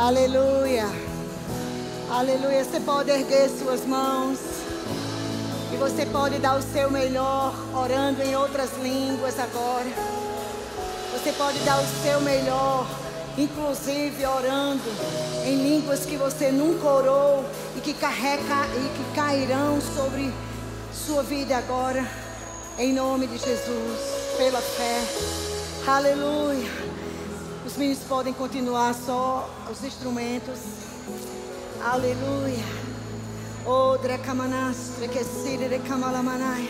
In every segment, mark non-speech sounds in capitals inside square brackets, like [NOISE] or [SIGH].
Aleluia. Aleluia. Você pode erguer suas mãos. E você pode dar o seu melhor orando em outras línguas agora. Você pode dar o seu melhor, inclusive orando em línguas que você nunca orou e que carrega e que cairão sobre sua vida agora. Em nome de Jesus, pela fé. Aleluia. Os meninos podem continuar só os instrumentos. Aleluia. O drekamanastre que sire de kamalamanaya.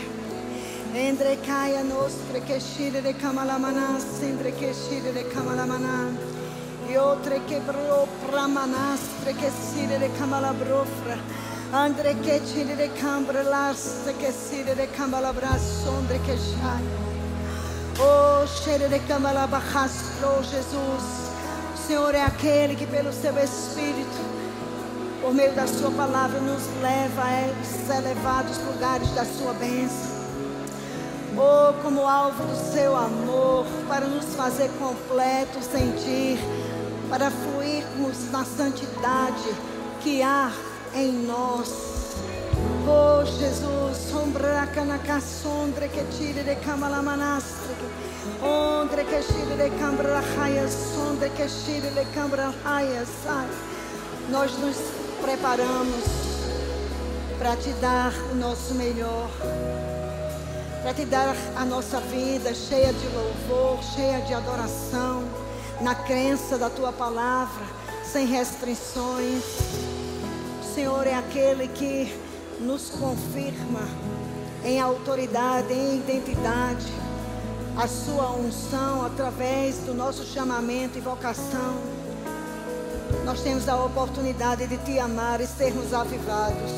Entre caia nostre que shire de kamalamanas, entre que shire de kamalamanan. E outra que bro pramanastre que sire de kamalabrofra. Andre que shire de cambrelaste que sire de kamalabraço, andre que. Oh, camalabajastro, Jesus. O Senhor é aquele que, pelo seu Espírito, por meio da Sua palavra, nos leva a esses elevados lugares da Sua bênção. Oh, como alvo do seu amor, para nos fazer completos em Ti, para fluirmos na santidade que há em nós. Oh Jesus, sombra canaka sondre que tire de camalamanastre. Ondre que tire de cambra raia, sondre que tire de cambra raia, sai. Nós nos preparamos para te dar o nosso melhor. Para te dar a nossa vida cheia de louvor, cheia de adoração, na crença da tua palavra, sem restrições. O Senhor é aquele que nos confirma em autoridade, em identidade, a sua unção através do nosso chamamento e vocação. Nós temos a oportunidade de te amar e sermos avivados.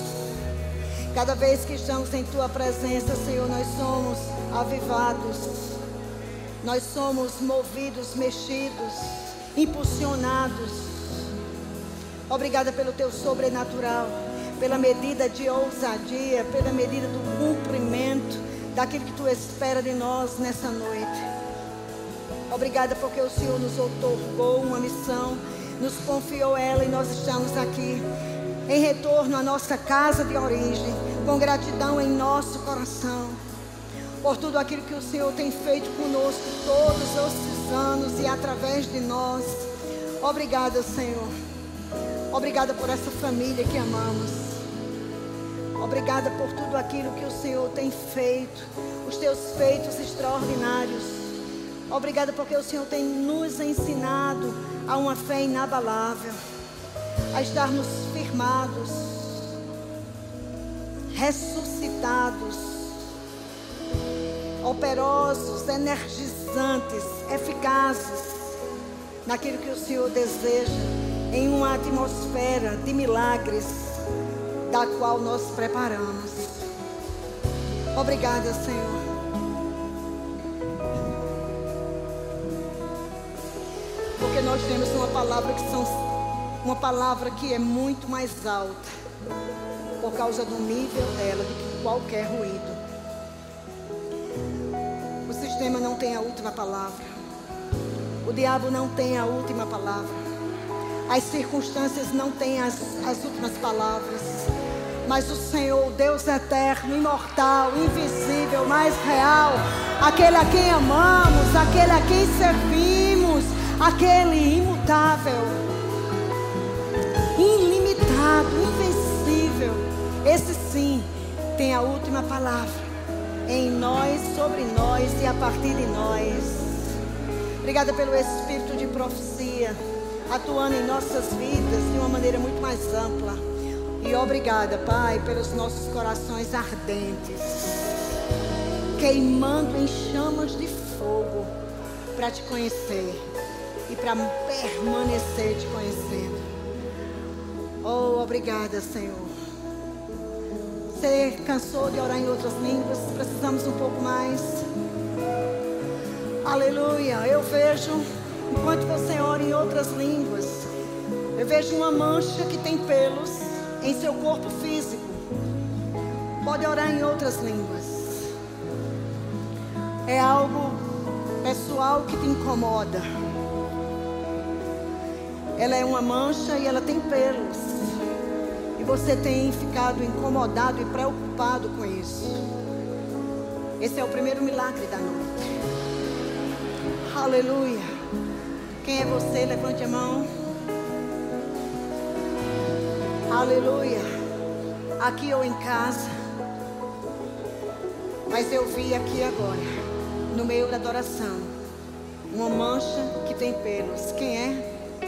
Cada vez que estamos em tua presença, Senhor, nós somos avivados. Nós somos movidos, mexidos, impulsionados. Obrigada pelo teu sobrenatural pela medida de ousadia, pela medida do cumprimento daquilo que tu espera de nós nessa noite. Obrigada porque o Senhor nos otorgou uma missão, nos confiou ela e nós estamos aqui em retorno à nossa casa de origem, com gratidão em nosso coração por tudo aquilo que o Senhor tem feito conosco todos esses anos e através de nós. Obrigada, Senhor. Obrigada por essa família que amamos. Obrigada por tudo aquilo que o Senhor tem feito, os teus feitos extraordinários. Obrigada porque o Senhor tem nos ensinado a uma fé inabalável, a estarmos firmados, ressuscitados, operosos, energizantes, eficazes naquilo que o Senhor deseja, em uma atmosfera de milagres da qual nós preparamos. Obrigada, Senhor. Porque nós temos uma palavra que são uma palavra que é muito mais alta por causa do nível dela do que qualquer ruído. O sistema não tem a última palavra. O diabo não tem a última palavra. As circunstâncias não têm as, as últimas palavras. Mas o Senhor, Deus eterno, imortal, invisível, mais real, aquele a quem amamos, aquele a quem servimos, aquele imutável, ilimitado, invencível, esse sim tem a última palavra em nós, sobre nós e a partir de nós. Obrigada pelo espírito de profecia atuando em nossas vidas de uma maneira muito mais ampla. E obrigada, Pai, pelos nossos corações ardentes, queimando em chamas de fogo para te conhecer e para permanecer te conhecendo. Oh, obrigada, Senhor. Você cansou de orar em outras línguas? Precisamos um pouco mais. Aleluia. Eu vejo, enquanto você ora em outras línguas, eu vejo uma mancha que tem pelos em seu corpo físico. Pode orar em outras línguas. É algo pessoal que te incomoda. ela é uma mancha e ela tem pelos. E você tem ficado incomodado e preocupado com isso. Esse é o primeiro milagre da noite. Aleluia. Quem é você? Levante a mão. Aleluia. Aqui ou em casa. Mas eu vi aqui agora, no meio da adoração, uma mancha que tem pelos. Quem é?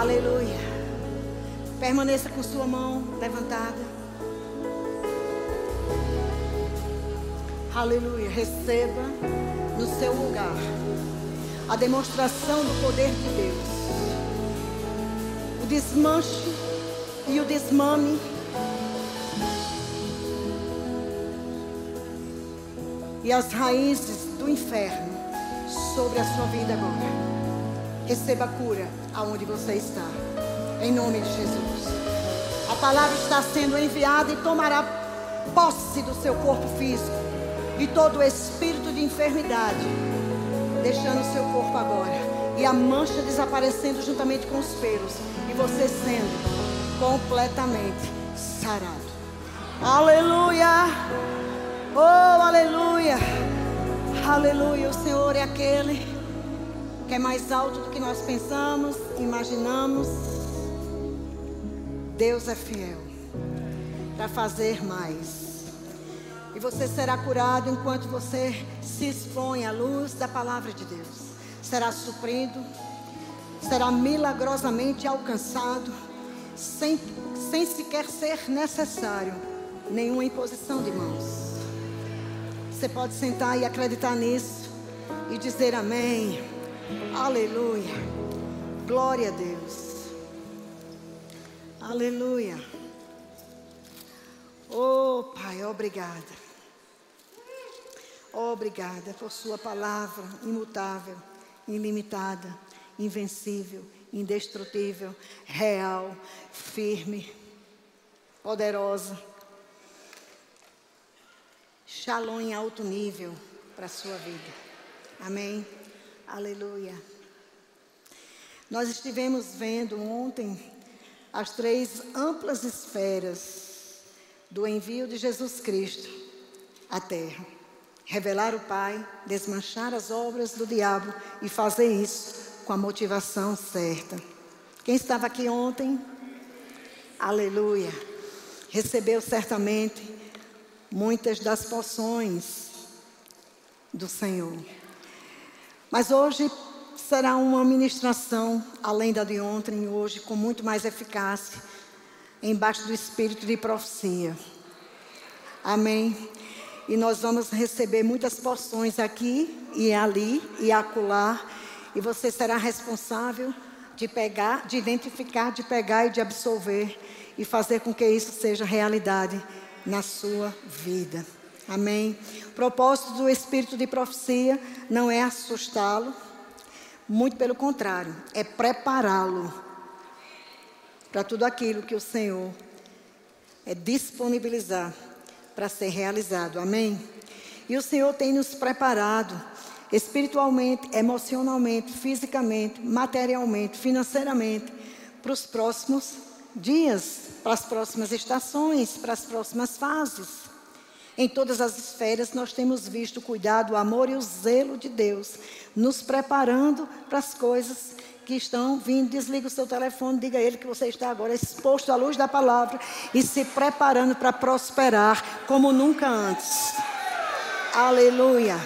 Aleluia. Permaneça com sua mão levantada. Aleluia. Receba no seu lugar a demonstração do poder de Deus. O desmanche e o desmame. E as raízes do inferno sobre a sua vida agora. Receba a cura aonde você está. Em nome de Jesus. A palavra está sendo enviada e tomará posse do seu corpo físico e todo o espírito de enfermidade, deixando o seu corpo agora. E a mancha desaparecendo juntamente com os pelos. E você sendo completamente sarado. Aleluia! Oh, aleluia! Aleluia! O Senhor é aquele que é mais alto do que nós pensamos, imaginamos. Deus é fiel para fazer mais. E você será curado enquanto você se expõe à luz da palavra de Deus. Será suprido, será milagrosamente alcançado, sem, sem sequer ser necessário nenhuma imposição de mãos. Você pode sentar e acreditar nisso e dizer amém. Aleluia. Glória a Deus. Aleluia. Oh, Pai, obrigada. Obrigada por Sua palavra imutável, ilimitada, invencível, indestrutível, real, firme, poderosa. Shalom em alto nível para a sua vida. Amém. Aleluia. Nós estivemos vendo ontem as três amplas esferas do envio de Jesus Cristo à terra. Revelar o Pai, desmanchar as obras do diabo e fazer isso com a motivação certa. Quem estava aqui ontem? Aleluia. Recebeu certamente muitas das poções do Senhor. Mas hoje será uma ministração, além da de ontem, hoje, com muito mais eficácia, embaixo do espírito de profecia. Amém. E nós vamos receber muitas porções aqui e ali e acolá. E você será responsável de pegar, de identificar, de pegar e de absolver e fazer com que isso seja realidade na sua vida. Amém. O propósito do espírito de profecia não é assustá-lo, muito pelo contrário, é prepará-lo para tudo aquilo que o Senhor é disponibilizar para ser realizado. Amém. E o Senhor tem nos preparado espiritualmente, emocionalmente, fisicamente, materialmente, financeiramente para os próximos dias, para as próximas estações, para as próximas fases. Em todas as esferas, nós temos visto o cuidado, o amor e o zelo de Deus, nos preparando para as coisas que estão vindo. Desliga o seu telefone, diga a ele que você está agora exposto à luz da palavra e se preparando para prosperar como nunca antes. Aleluia.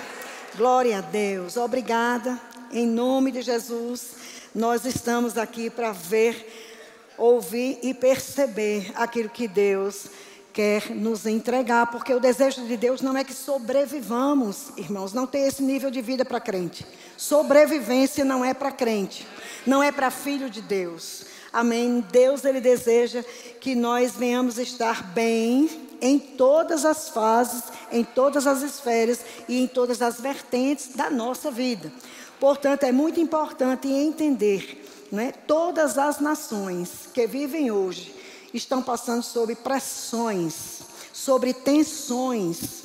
Glória a Deus. Obrigada. Em nome de Jesus, nós estamos aqui para ver, ouvir e perceber aquilo que Deus quer nos entregar, porque o desejo de Deus não é que sobrevivamos, irmãos, não tem esse nível de vida para crente. Sobrevivência não é para crente, não é para filho de Deus. Amém. Deus ele deseja que nós venhamos estar bem em todas as fases, em todas as esferas e em todas as vertentes da nossa vida. Portanto, é muito importante entender, né, todas as nações que vivem hoje estão passando sobre pressões, sobre tensões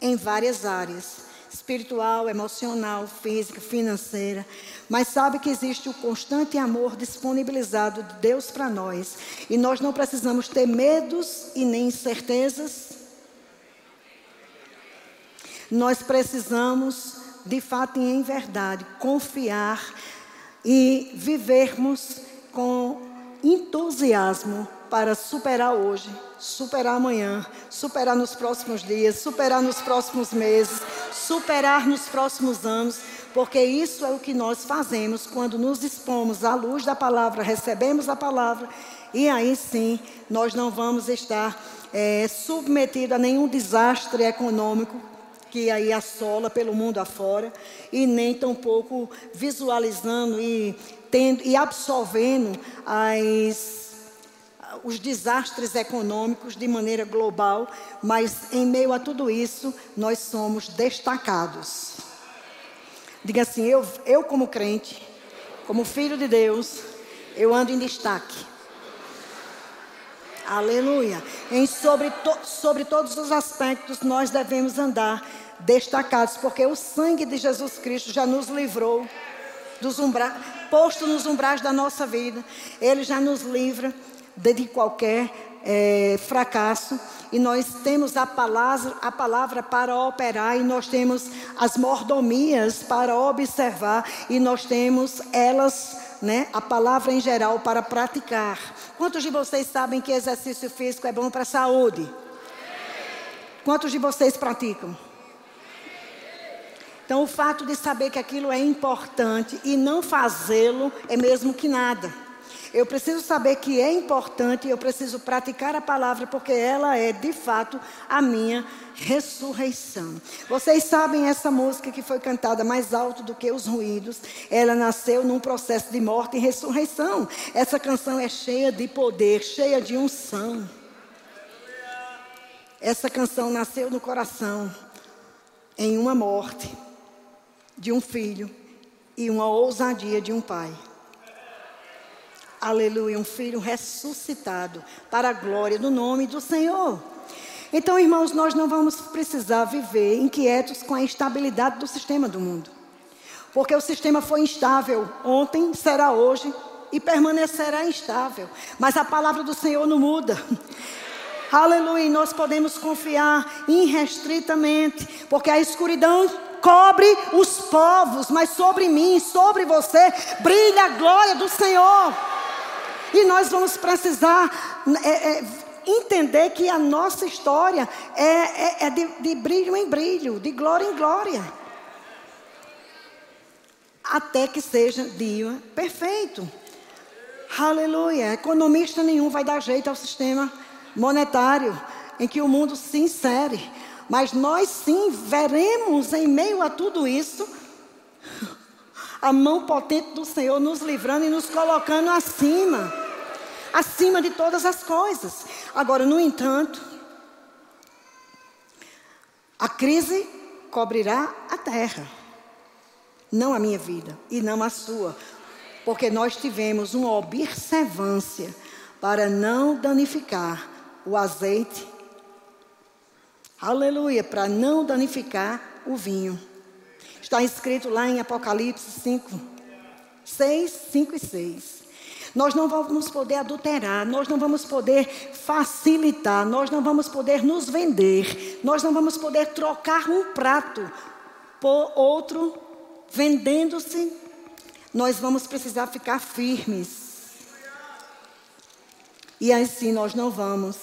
em várias áreas, espiritual, emocional, física, financeira. Mas sabe que existe o constante amor disponibilizado de Deus para nós. E nós não precisamos ter medos e nem incertezas. Nós precisamos, de fato e em verdade, confiar e vivermos com entusiasmo para superar hoje, superar amanhã, superar nos próximos dias, superar nos próximos meses, superar nos próximos anos, porque isso é o que nós fazemos quando nos dispomos à luz da palavra, recebemos a palavra, e aí sim nós não vamos estar é, submetidos a nenhum desastre econômico que aí assola pelo mundo afora, e nem tampouco visualizando e, tendo, e absorvendo as os desastres econômicos de maneira global, mas em meio a tudo isso, nós somos destacados. Diga assim: eu, eu como crente, como filho de Deus, eu ando em destaque. Aleluia. Em sobre, to, sobre todos os aspectos, nós devemos andar destacados, porque o sangue de Jesus Cristo já nos livrou dos umbrais, posto nos umbrais da nossa vida. Ele já nos livra de qualquer é, fracasso. E nós temos a palavra, a palavra para operar, e nós temos as mordomias para observar, e nós temos elas, né, a palavra em geral, para praticar. Quantos de vocês sabem que exercício físico é bom para a saúde? Quantos de vocês praticam? Então, o fato de saber que aquilo é importante e não fazê-lo é mesmo que nada. Eu preciso saber que é importante eu preciso praticar a palavra porque ela é de fato a minha ressurreição. Vocês sabem essa música que foi cantada mais alto do que os ruídos? Ela nasceu num processo de morte e ressurreição. Essa canção é cheia de poder, cheia de unção. Essa canção nasceu no coração em uma morte de um filho e uma ousadia de um pai aleluia, um filho ressuscitado para a glória do nome do Senhor. Então, irmãos, nós não vamos precisar viver inquietos com a instabilidade do sistema do mundo. Porque o sistema foi instável ontem, será hoje e permanecerá instável. Mas a palavra do Senhor não muda. [LAUGHS] Aleluia, nós podemos confiar irrestritamente, porque a escuridão cobre os povos, mas sobre mim, sobre você, brilha a glória do Senhor. E nós vamos precisar é, é, entender que a nossa história é, é, é de, de brilho em brilho, de glória em glória. Até que seja dia perfeito. Aleluia. Economista nenhum vai dar jeito ao sistema monetário em que o mundo se insere. Mas nós sim veremos em meio a tudo isso a mão potente do Senhor nos livrando e nos colocando acima acima de todas as coisas. Agora, no entanto, a crise cobrirá a terra, não a minha vida e não a sua, porque nós tivemos uma observância para não danificar o azeite. Aleluia, para não danificar o vinho. Está escrito lá em Apocalipse 5, 6, 5 e 6. Nós não vamos poder adulterar, nós não vamos poder facilitar, nós não vamos poder nos vender, nós não vamos poder trocar um prato por outro vendendo-se. Nós vamos precisar ficar firmes. E assim nós não vamos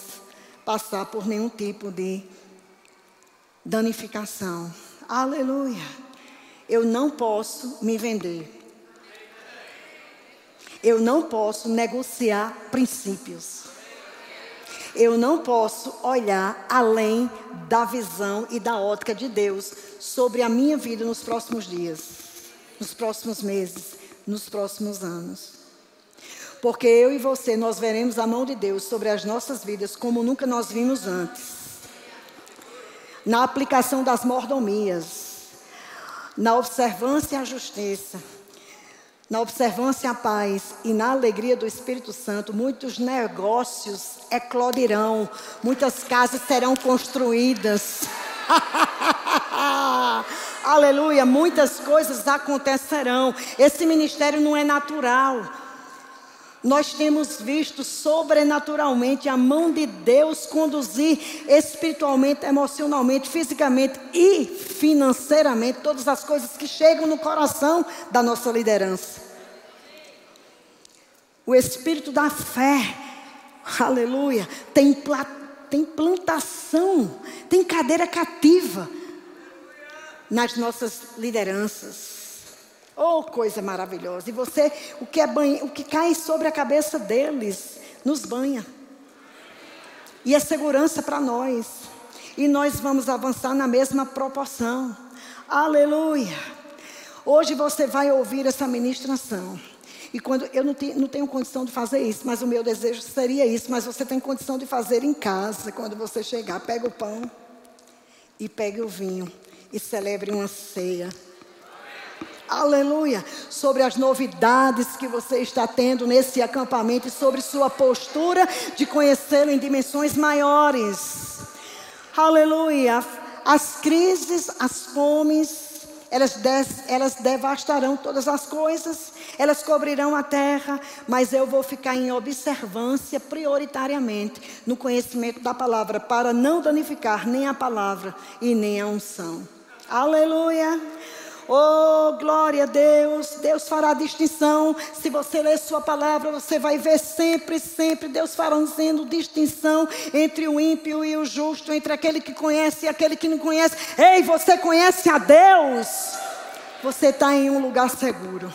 passar por nenhum tipo de danificação. Aleluia. Eu não posso me vender. Eu não posso negociar princípios. Eu não posso olhar além da visão e da ótica de Deus sobre a minha vida nos próximos dias, nos próximos meses, nos próximos anos. Porque eu e você, nós veremos a mão de Deus sobre as nossas vidas como nunca nós vimos antes. Na aplicação das mordomias, na observância à justiça na observância à paz e na alegria do Espírito Santo, muitos negócios eclodirão, muitas casas serão construídas. [LAUGHS] Aleluia, muitas coisas acontecerão. Esse ministério não é natural. Nós temos visto sobrenaturalmente a mão de Deus conduzir espiritualmente, emocionalmente, fisicamente e financeiramente todas as coisas que chegam no coração da nossa liderança. O espírito da fé, aleluia, tem, tem plantação, tem cadeira cativa nas nossas lideranças. Oh, coisa maravilhosa. E você, o que, é banho, o que cai sobre a cabeça deles, nos banha. E é segurança para nós. E nós vamos avançar na mesma proporção. Aleluia. Hoje você vai ouvir essa ministração. E quando eu não, te, não tenho condição de fazer isso, mas o meu desejo seria isso, mas você tem condição de fazer em casa, quando você chegar, pega o pão e pegue o vinho e celebre uma ceia. Aleluia. Sobre as novidades que você está tendo nesse acampamento e sobre sua postura de conhecê-lo em dimensões maiores. Aleluia. As crises, as fomes, elas, des, elas devastarão todas as coisas, elas cobrirão a terra, mas eu vou ficar em observância prioritariamente no conhecimento da palavra, para não danificar nem a palavra e nem a unção. Aleluia. Oh, glória a Deus. Deus fará distinção. Se você ler Sua palavra, você vai ver sempre, sempre Deus fazendo distinção entre o ímpio e o justo, entre aquele que conhece e aquele que não conhece. Ei, você conhece a Deus? Você está em um lugar seguro.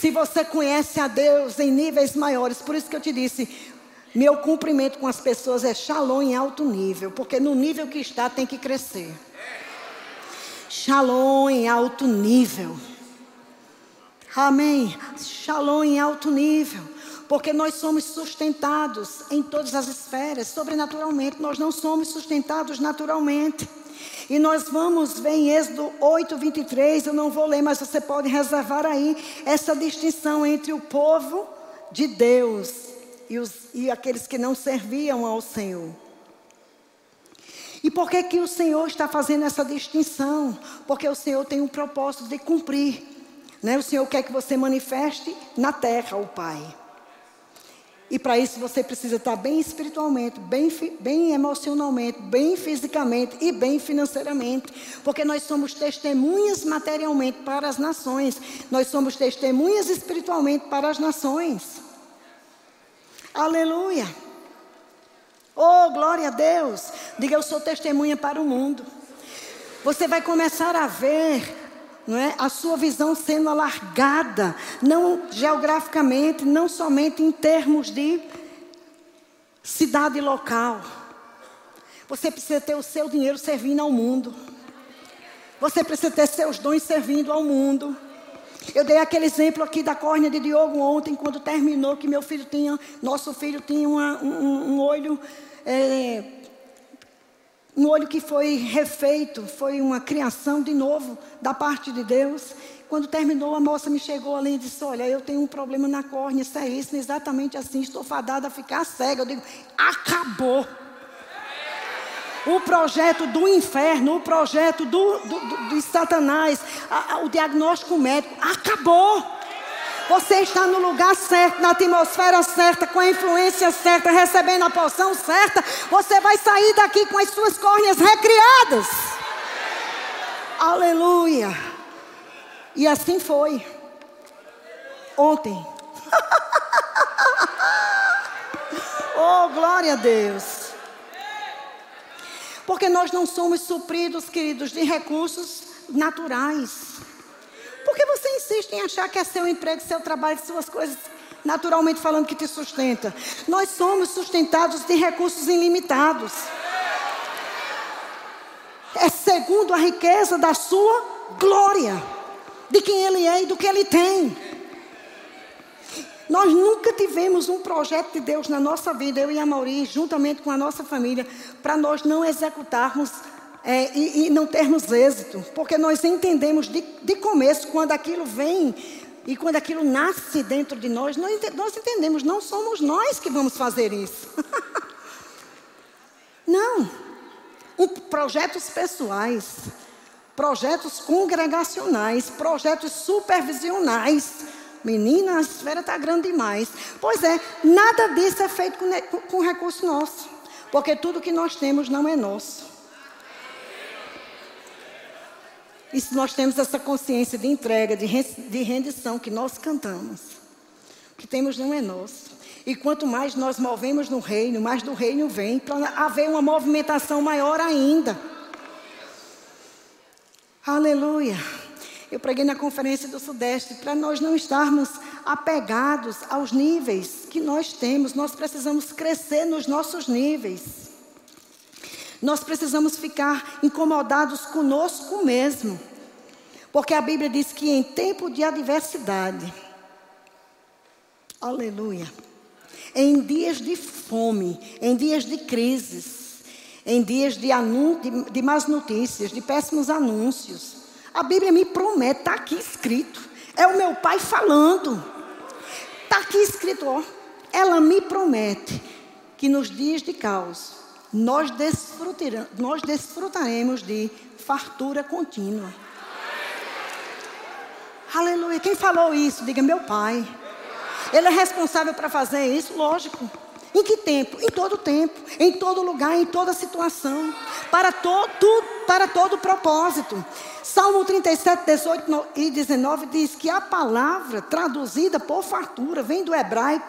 Se você conhece a Deus em níveis maiores, por isso que eu te disse, meu cumprimento com as pessoas é shalom em alto nível, porque no nível que está tem que crescer. Shalom em alto nível. Amém. Shalom em alto nível. Porque nós somos sustentados em todas as esferas, sobrenaturalmente. Nós não somos sustentados naturalmente. E nós vamos ver em Êxodo 8, 23. Eu não vou ler, mas você pode reservar aí essa distinção entre o povo de Deus e, os, e aqueles que não serviam ao Senhor. E por que, que o Senhor está fazendo essa distinção? Porque o Senhor tem um propósito de cumprir. Né? O Senhor quer que você manifeste na terra o Pai. E para isso você precisa estar bem espiritualmente, bem, bem emocionalmente, bem fisicamente e bem financeiramente. Porque nós somos testemunhas materialmente para as nações. Nós somos testemunhas espiritualmente para as nações. Aleluia. Oh, glória a Deus. Diga, eu sou testemunha para o mundo. Você vai começar a ver não é, a sua visão sendo alargada, não geograficamente, não somente em termos de cidade local. Você precisa ter o seu dinheiro servindo ao mundo. Você precisa ter seus dons servindo ao mundo. Eu dei aquele exemplo aqui da córnea de Diogo ontem, quando terminou, que meu filho tinha, nosso filho tinha uma, um, um olho é, um olho que foi refeito, foi uma criação de novo da parte de Deus. Quando terminou, a moça me chegou ali e disse: Olha, eu tenho um problema na córnea, isso é isso, exatamente assim, estou fadada a ficar cega. Eu digo: Acabou. O projeto do inferno, o projeto do, do, do de Satanás, a, a, o diagnóstico médico, acabou. Você está no lugar certo, na atmosfera certa, com a influência certa, recebendo a porção certa. Você vai sair daqui com as suas córneas recriadas. Aleluia. E assim foi. Ontem. [LAUGHS] oh, glória a Deus. Porque nós não somos supridos, queridos, de recursos naturais. Por que você insiste em achar que é seu emprego, seu trabalho, suas coisas, naturalmente falando, que te sustenta? Nós somos sustentados de recursos ilimitados. É segundo a riqueza da sua glória, de quem Ele é e do que Ele tem. Nós nunca tivemos um projeto de Deus na nossa vida, eu e a Mauri, juntamente com a nossa família, para nós não executarmos é, e, e, não termos êxito, porque nós entendemos de, de começo, quando aquilo vem e quando aquilo nasce dentro de nós, nós, nós entendemos, não somos nós que vamos fazer isso. [LAUGHS] não. Projetos pessoais. projetos congregacionais, projetos supervisionais. Menina, a esfera está grande demais. Pois é, nada disso é feito com, com recurso nosso. Porque tudo que nós temos não é nosso. E se nós temos essa consciência de entrega, de, rendição que nós cantamos, o que temos não é nosso. E quanto mais nós movemos no reino, mais do reino vem, para haver uma movimentação maior ainda. Aleluia. Eu preguei na conferência do Sudeste para nós não estarmos apegados aos níveis que nós temos. Nós precisamos crescer nos nossos níveis. Nós precisamos ficar incomodados conosco mesmo. Porque a Bíblia diz que em tempo de adversidade, aleluia, em dias de fome, em dias de crises, em dias de, de, de más notícias, de péssimos anúncios, a Bíblia me promete, está aqui escrito, é o meu pai falando, está aqui escrito, ó, ela me promete que nos dias de caos, nós, nós desfrutaremos de fartura contínua. Aleluia. Quem falou isso? Diga, meu pai. Ele é responsável para fazer isso? Lógico. Em que tempo? Em todo tempo, em todo lugar, em toda situação, para, to, tu, para todo propósito. Salmo 37, 18 e 19 diz que a palavra traduzida por fartura vem do hebraico,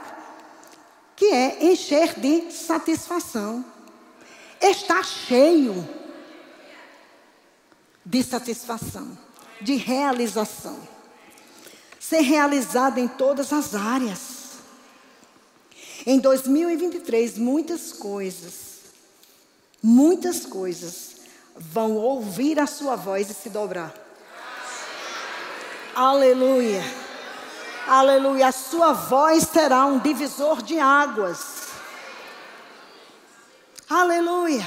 que é encher de satisfação está cheio de satisfação, de realização. Ser realizado em todas as áreas. Em 2023, muitas coisas, muitas coisas vão ouvir a sua voz e se dobrar. Aleluia. Aleluia. A sua voz terá um divisor de águas. Aleluia.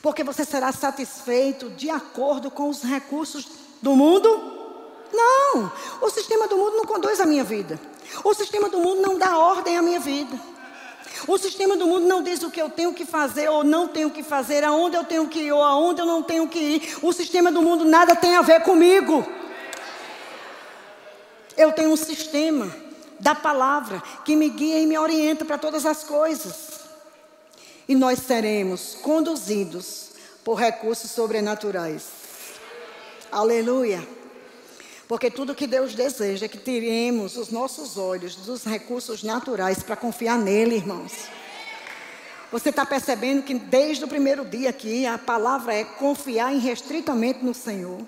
Porque você será satisfeito de acordo com os recursos do mundo? Não. O sistema do mundo não conduz a minha vida. O sistema do mundo não dá ordem à minha vida. O sistema do mundo não diz o que eu tenho que fazer ou não tenho que fazer, aonde eu tenho que ir ou aonde eu não tenho que ir. O sistema do mundo nada tem a ver comigo. Eu tenho um sistema da palavra que me guia e me orienta para todas as coisas e nós seremos conduzidos por recursos sobrenaturais. Aleluia. Porque tudo que Deus deseja é que tiremos os nossos olhos dos recursos naturais para confiar nele, irmãos. Você está percebendo que desde o primeiro dia aqui a palavra é confiar irrestritamente no Senhor.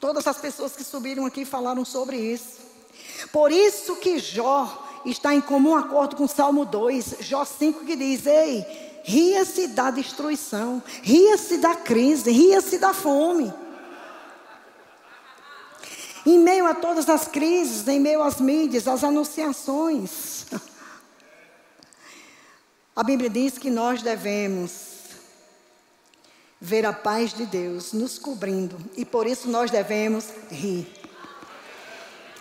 Todas as pessoas que subiram aqui falaram sobre isso. Por isso que Jó está em comum acordo com o Salmo 2, Jó 5, que diz: Ei, ria-se da destruição, ria-se da crise, ria-se da fome. Em meio a todas as crises, em meio às mídias, às anunciações, a Bíblia diz que nós devemos ver a paz de Deus nos cobrindo e por isso nós devemos rir.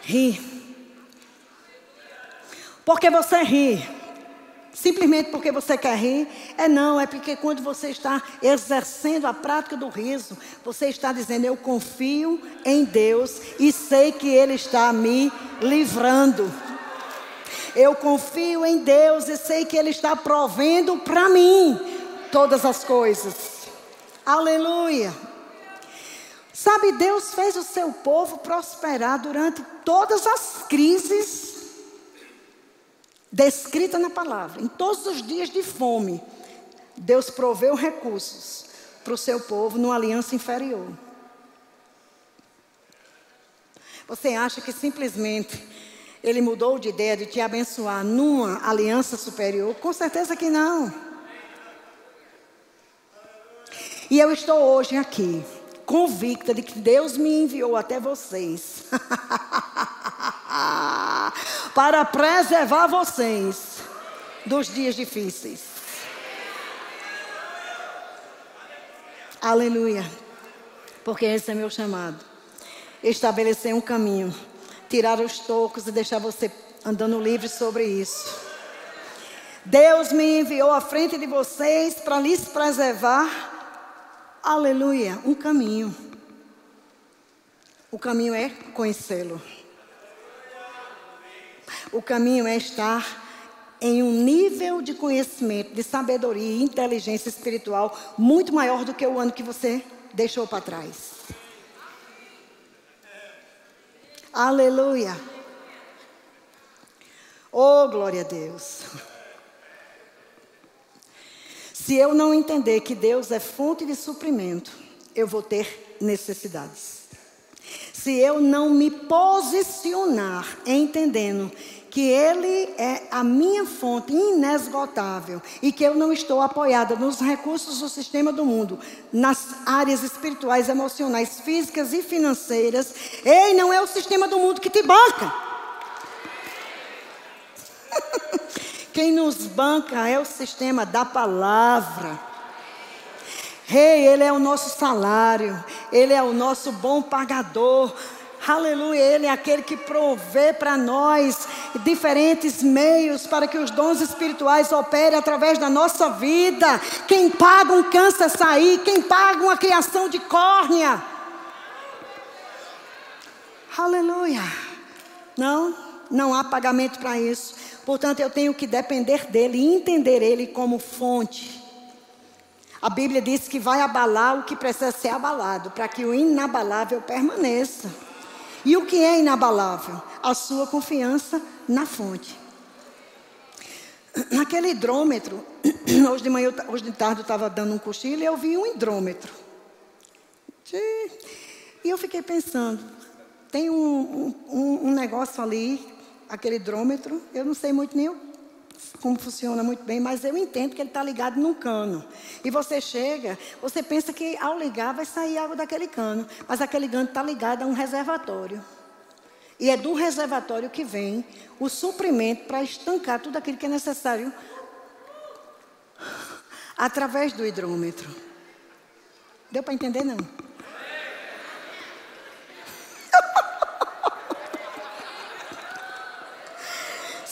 Rir. Porque você ri. Simplesmente porque você quer rir? É não, é porque quando você está exercendo a prática do riso, você está dizendo: Eu confio em Deus e sei que Ele está me livrando. Eu confio em Deus e sei que Ele está provendo para mim todas as coisas. Aleluia. Sabe, Deus fez o seu povo prosperar durante todas as crises descrita na palavra. Em todos os dias de fome, Deus proveu recursos para o seu povo numa aliança inferior. Você acha que simplesmente ele mudou de ideia de te abençoar numa aliança superior? Com certeza que não. E eu estou hoje aqui, convicta de que Deus me enviou até vocês. [LAUGHS] para preservar vocês dos dias difíceis. Aleluia. Porque esse é meu chamado. Estabelecer um caminho, tirar os tocos e deixar você andando livre sobre isso. Deus me enviou à frente de vocês para lhes preservar, aleluia, um caminho. O caminho é conhecê-lo. O caminho é estar em um nível de conhecimento, de sabedoria e inteligência espiritual muito maior do que o ano que você deixou para trás. Aleluia. Oh, glória a Deus. Se eu não entender que Deus é fonte de suprimento, eu vou ter necessidades. Se eu não me posicionar entendendo que Ele é a minha fonte inesgotável e que eu não estou apoiada nos recursos do sistema do mundo, nas áreas espirituais, emocionais, físicas e financeiras. Ei, não é o sistema do mundo que te banca. [LAUGHS] Quem nos banca é o sistema da palavra. Rei, hey, Ele é o nosso salário, Ele é o nosso bom pagador. Aleluia, Ele é aquele que provê para nós diferentes meios para que os dons espirituais operem através da nossa vida. Quem paga um câncer sair, quem paga uma criação de córnea. Aleluia. Não, não há pagamento para isso. Portanto, eu tenho que depender dele e entender ele como fonte. A Bíblia diz que vai abalar o que precisa ser abalado, para que o inabalável permaneça. E o que é inabalável? A sua confiança na fonte. Naquele hidrômetro, [CLEARS THROAT] hoje de manhã, hoje de tarde eu estava dando um cochilo e eu vi um hidrômetro. E eu fiquei pensando, tem um, um, um negócio ali, aquele hidrômetro, eu não sei muito nem como funciona muito bem, mas eu entendo que ele está ligado num cano. E você chega, você pensa que ao ligar vai sair água daquele cano, mas aquele cano está ligado a um reservatório. E é do reservatório que vem o suprimento para estancar tudo aquilo que é necessário através do hidrômetro. Deu para entender não?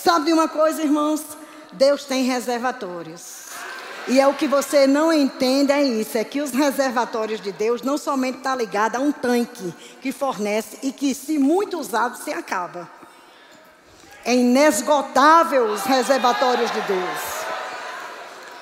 Sabe de uma coisa, irmãos? Deus tem reservatórios. E é o que você não entende é isso, é que os reservatórios de Deus não somente está ligado a um tanque que fornece e que se muito usado se acaba. É inesgotável os reservatórios de Deus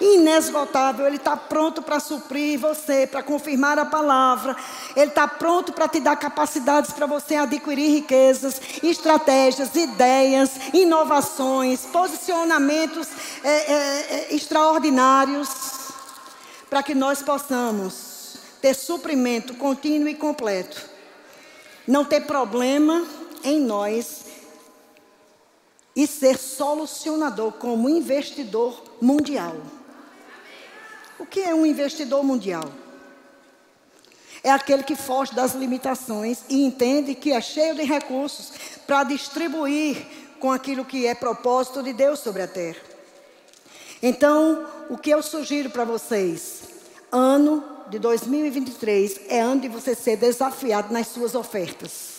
inesgotável. Ele está pronto para suprir você, para confirmar a palavra. Ele está pronto para te dar capacidades para você adquirir riquezas, estratégias, ideias, inovações, posicionamentos é, é, é, extraordinários, para que nós possamos ter suprimento contínuo e completo. Não ter problema em nós e ser solucionador como investidor mundial. O que é um investidor mundial? É aquele que foge das limitações e entende que é cheio de recursos para distribuir com aquilo que é propósito de Deus sobre a terra. Então, o que eu sugiro para vocês? Ano de 2023 é ano de você ser desafiado nas suas ofertas.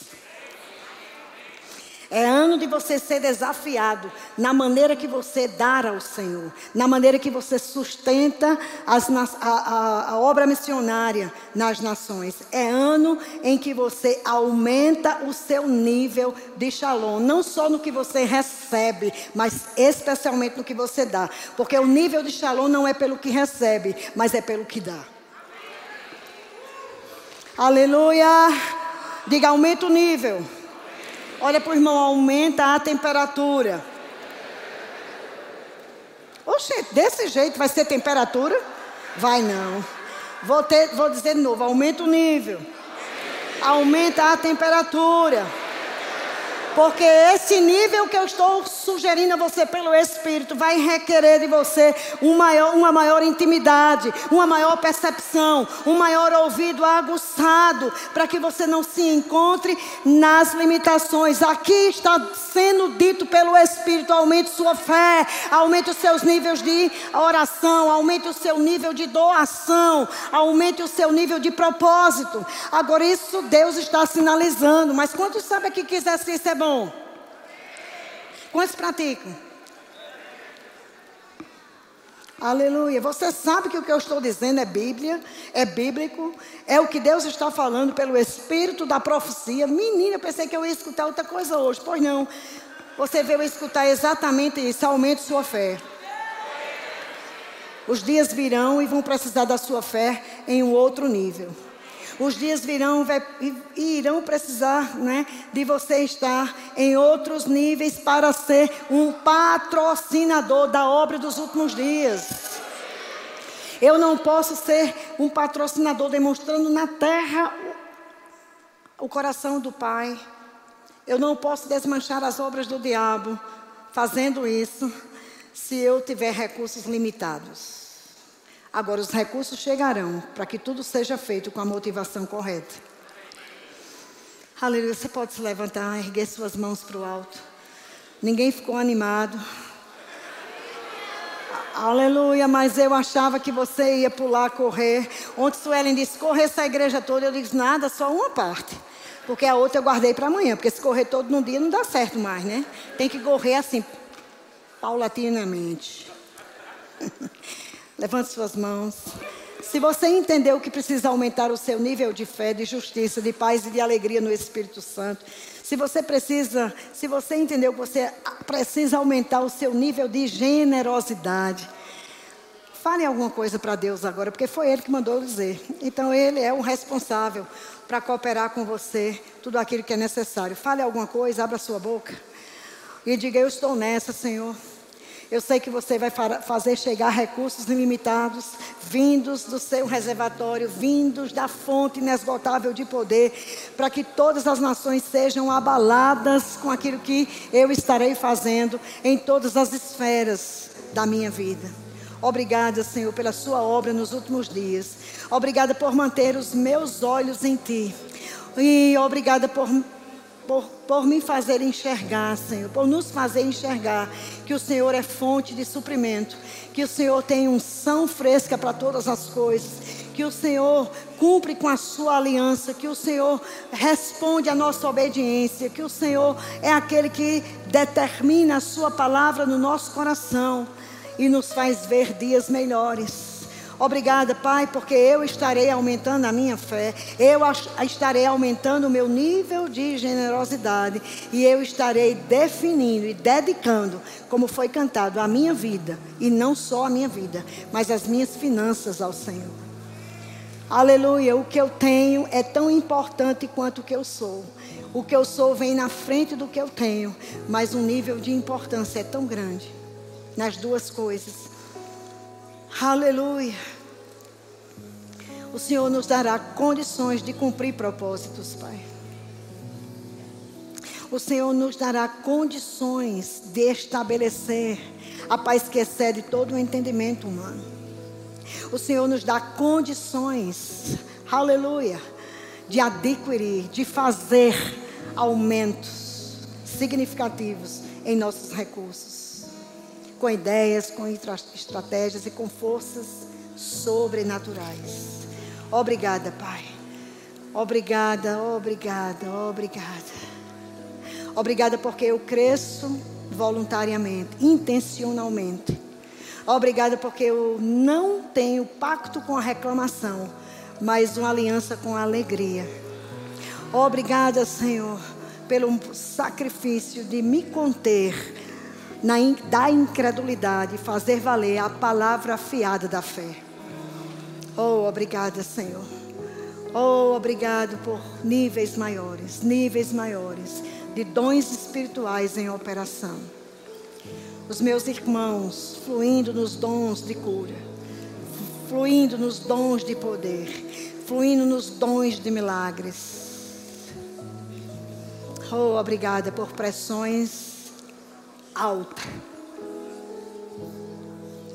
É ano de você ser desafiado na maneira que você dá ao Senhor, na maneira que você sustenta as, a, a, a obra missionária nas nações. É ano em que você aumenta o seu nível de shalom, não só no que você recebe, mas especialmente no que você dá. Porque o nível de shalom não é pelo que recebe, mas é pelo que dá. Aleluia! Diga, aumenta o nível. Olha para o irmão, aumenta a temperatura. Oxe, desse jeito vai ser temperatura? Vai não. Vou, ter, vou dizer de novo, aumenta o nível. Aumenta a temperatura. Porque esse nível que eu estou sugerindo a você pelo Espírito vai requerer de você um maior, uma maior intimidade, uma maior percepção, um maior ouvido aguçado, para que você não se encontre nas limitações. Aqui está sendo dito pelo Espírito: aumente sua fé, aumente os seus níveis de oração, aumente o seu nível de doação, aumente o seu nível de propósito. Agora, isso Deus está sinalizando, mas quantos sabem que quiser exercício é bom? Quantos praticam? Aleluia. Você sabe que o que eu estou dizendo é Bíblia, é bíblico, é o que Deus está falando pelo espírito da profecia. Menina, eu pensei que eu ia escutar outra coisa hoje. Pois não. Você veio escutar exatamente isso. Aumente sua fé. Os dias virão e vão precisar da sua fé em um outro nível. Os dias virão e irão precisar né, de você estar em outros níveis para ser um patrocinador da obra dos últimos dias. Eu não posso ser um patrocinador demonstrando na terra o coração do Pai. Eu não posso desmanchar as obras do diabo fazendo isso se eu tiver recursos limitados. Agora, os recursos chegarão para que tudo seja feito com a motivação correta. Aleluia. Você pode se levantar, erguer suas mãos para o alto. Ninguém ficou animado. Aleluia, mas eu achava que você ia pular, correr. Ontem Suelen disse: correr essa igreja toda. Eu disse: nada, só uma parte. Porque a outra eu guardei para amanhã. Porque se correr todo num dia não dá certo mais, né? Tem que correr assim, paulatinamente. [LAUGHS] Levante suas mãos. Se você entendeu que precisa aumentar o seu nível de fé, de justiça, de paz e de alegria no Espírito Santo, se você precisa, se você entendeu que você precisa aumentar o seu nível de generosidade, fale alguma coisa para Deus agora, porque foi Ele que mandou dizer. Então Ele é o responsável para cooperar com você, tudo aquilo que é necessário. Fale alguma coisa, abra sua boca e diga: Eu estou nessa, Senhor. Eu sei que você vai fazer chegar recursos ilimitados, vindos do seu reservatório, vindos da fonte inesgotável de poder, para que todas as nações sejam abaladas com aquilo que eu estarei fazendo em todas as esferas da minha vida. Obrigada, Senhor, pela sua obra nos últimos dias. Obrigada por manter os meus olhos em Ti. E obrigada por por, por me fazer enxergar, Senhor, por nos fazer enxergar que o Senhor é fonte de suprimento, que o Senhor tem unção fresca para todas as coisas, que o Senhor cumpre com a sua aliança, que o Senhor responde à nossa obediência, que o Senhor é aquele que determina a sua palavra no nosso coração e nos faz ver dias melhores. Obrigada, Pai, porque eu estarei aumentando a minha fé, eu estarei aumentando o meu nível de generosidade e eu estarei definindo e dedicando, como foi cantado, a minha vida e não só a minha vida, mas as minhas finanças ao Senhor. Aleluia, o que eu tenho é tão importante quanto o que eu sou. O que eu sou vem na frente do que eu tenho, mas o nível de importância é tão grande nas duas coisas. Aleluia. O Senhor nos dará condições de cumprir propósitos, Pai. O Senhor nos dará condições de estabelecer a paz que excede todo o entendimento humano. O Senhor nos dá condições, aleluia, de adquirir, de fazer aumentos significativos em nossos recursos com ideias, com estratégias e com forças sobrenaturais. Obrigada, Pai. Obrigada, obrigada, obrigada. Obrigada porque eu cresço voluntariamente, intencionalmente. Obrigada porque eu não tenho pacto com a reclamação, mas uma aliança com a alegria. Obrigada, Senhor, pelo sacrifício de me conter na, da incredulidade, fazer valer a palavra afiada da fé. Oh, obrigada, Senhor. Oh, obrigado por níveis maiores, níveis maiores de dons espirituais em operação. Os meus irmãos fluindo nos dons de cura, fluindo nos dons de poder, fluindo nos dons de milagres. Oh, obrigada por pressões alta,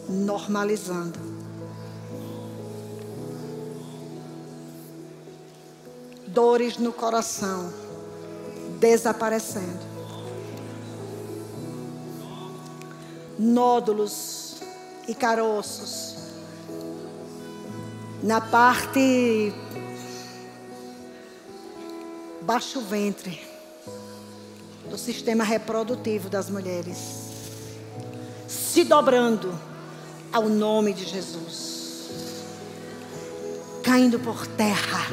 normalizando. Dores no coração desaparecendo. Nódulos e caroços na parte baixo ventre do sistema reprodutivo das mulheres, se dobrando ao nome de Jesus. Caindo por terra,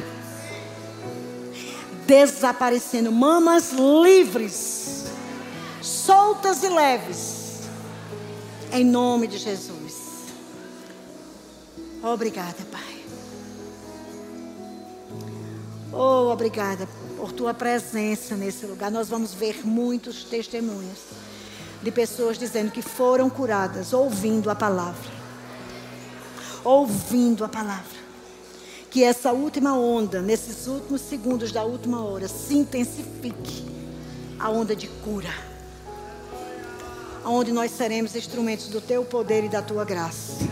desaparecendo, mamas livres, soltas e leves, em nome de Jesus. Obrigada, Pai. Oh, obrigada por tua presença nesse lugar. Nós vamos ver muitos testemunhos de pessoas dizendo que foram curadas ouvindo a palavra. Ouvindo a palavra. Que essa última onda, nesses últimos segundos da última hora, se intensifique a onda de cura. Onde nós seremos instrumentos do teu poder e da tua graça.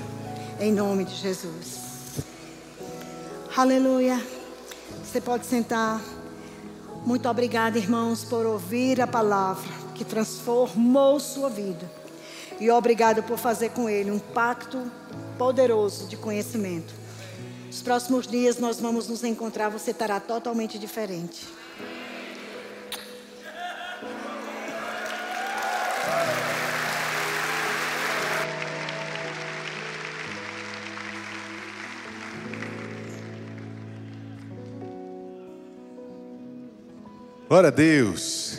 Em nome de Jesus. Aleluia. Você pode sentar. Muito obrigada, irmãos, por ouvir a palavra que transformou sua vida. E obrigado por fazer com ele um pacto poderoso de conhecimento. Nos próximos dias nós vamos nos encontrar, você estará totalmente diferente. Glória a Deus.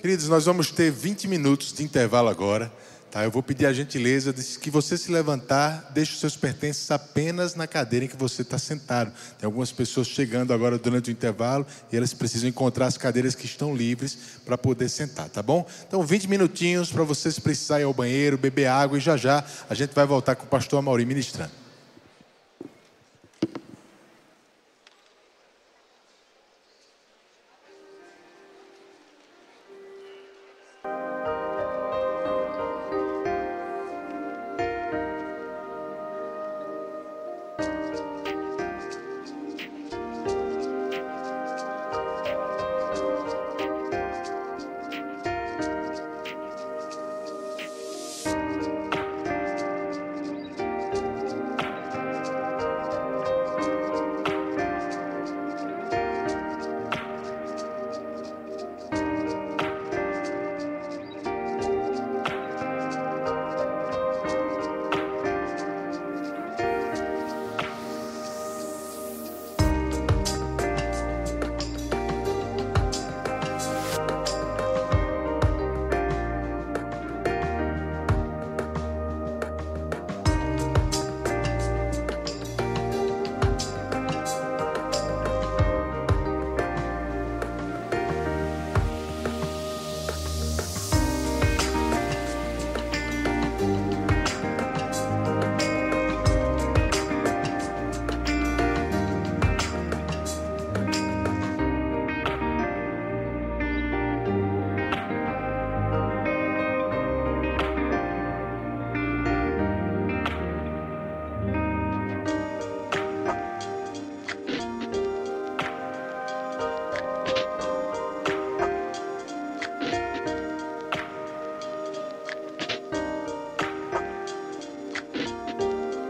Queridos, nós vamos ter 20 minutos de intervalo agora. Tá? Eu vou pedir a gentileza de que você se levantar, deixe os seus pertences apenas na cadeira em que você está sentado. Tem algumas pessoas chegando agora durante o intervalo e elas precisam encontrar as cadeiras que estão livres para poder sentar, tá bom? Então, 20 minutinhos para vocês precisarem ir ao banheiro, beber água e já já a gente vai voltar com o pastor Amaury ministrando.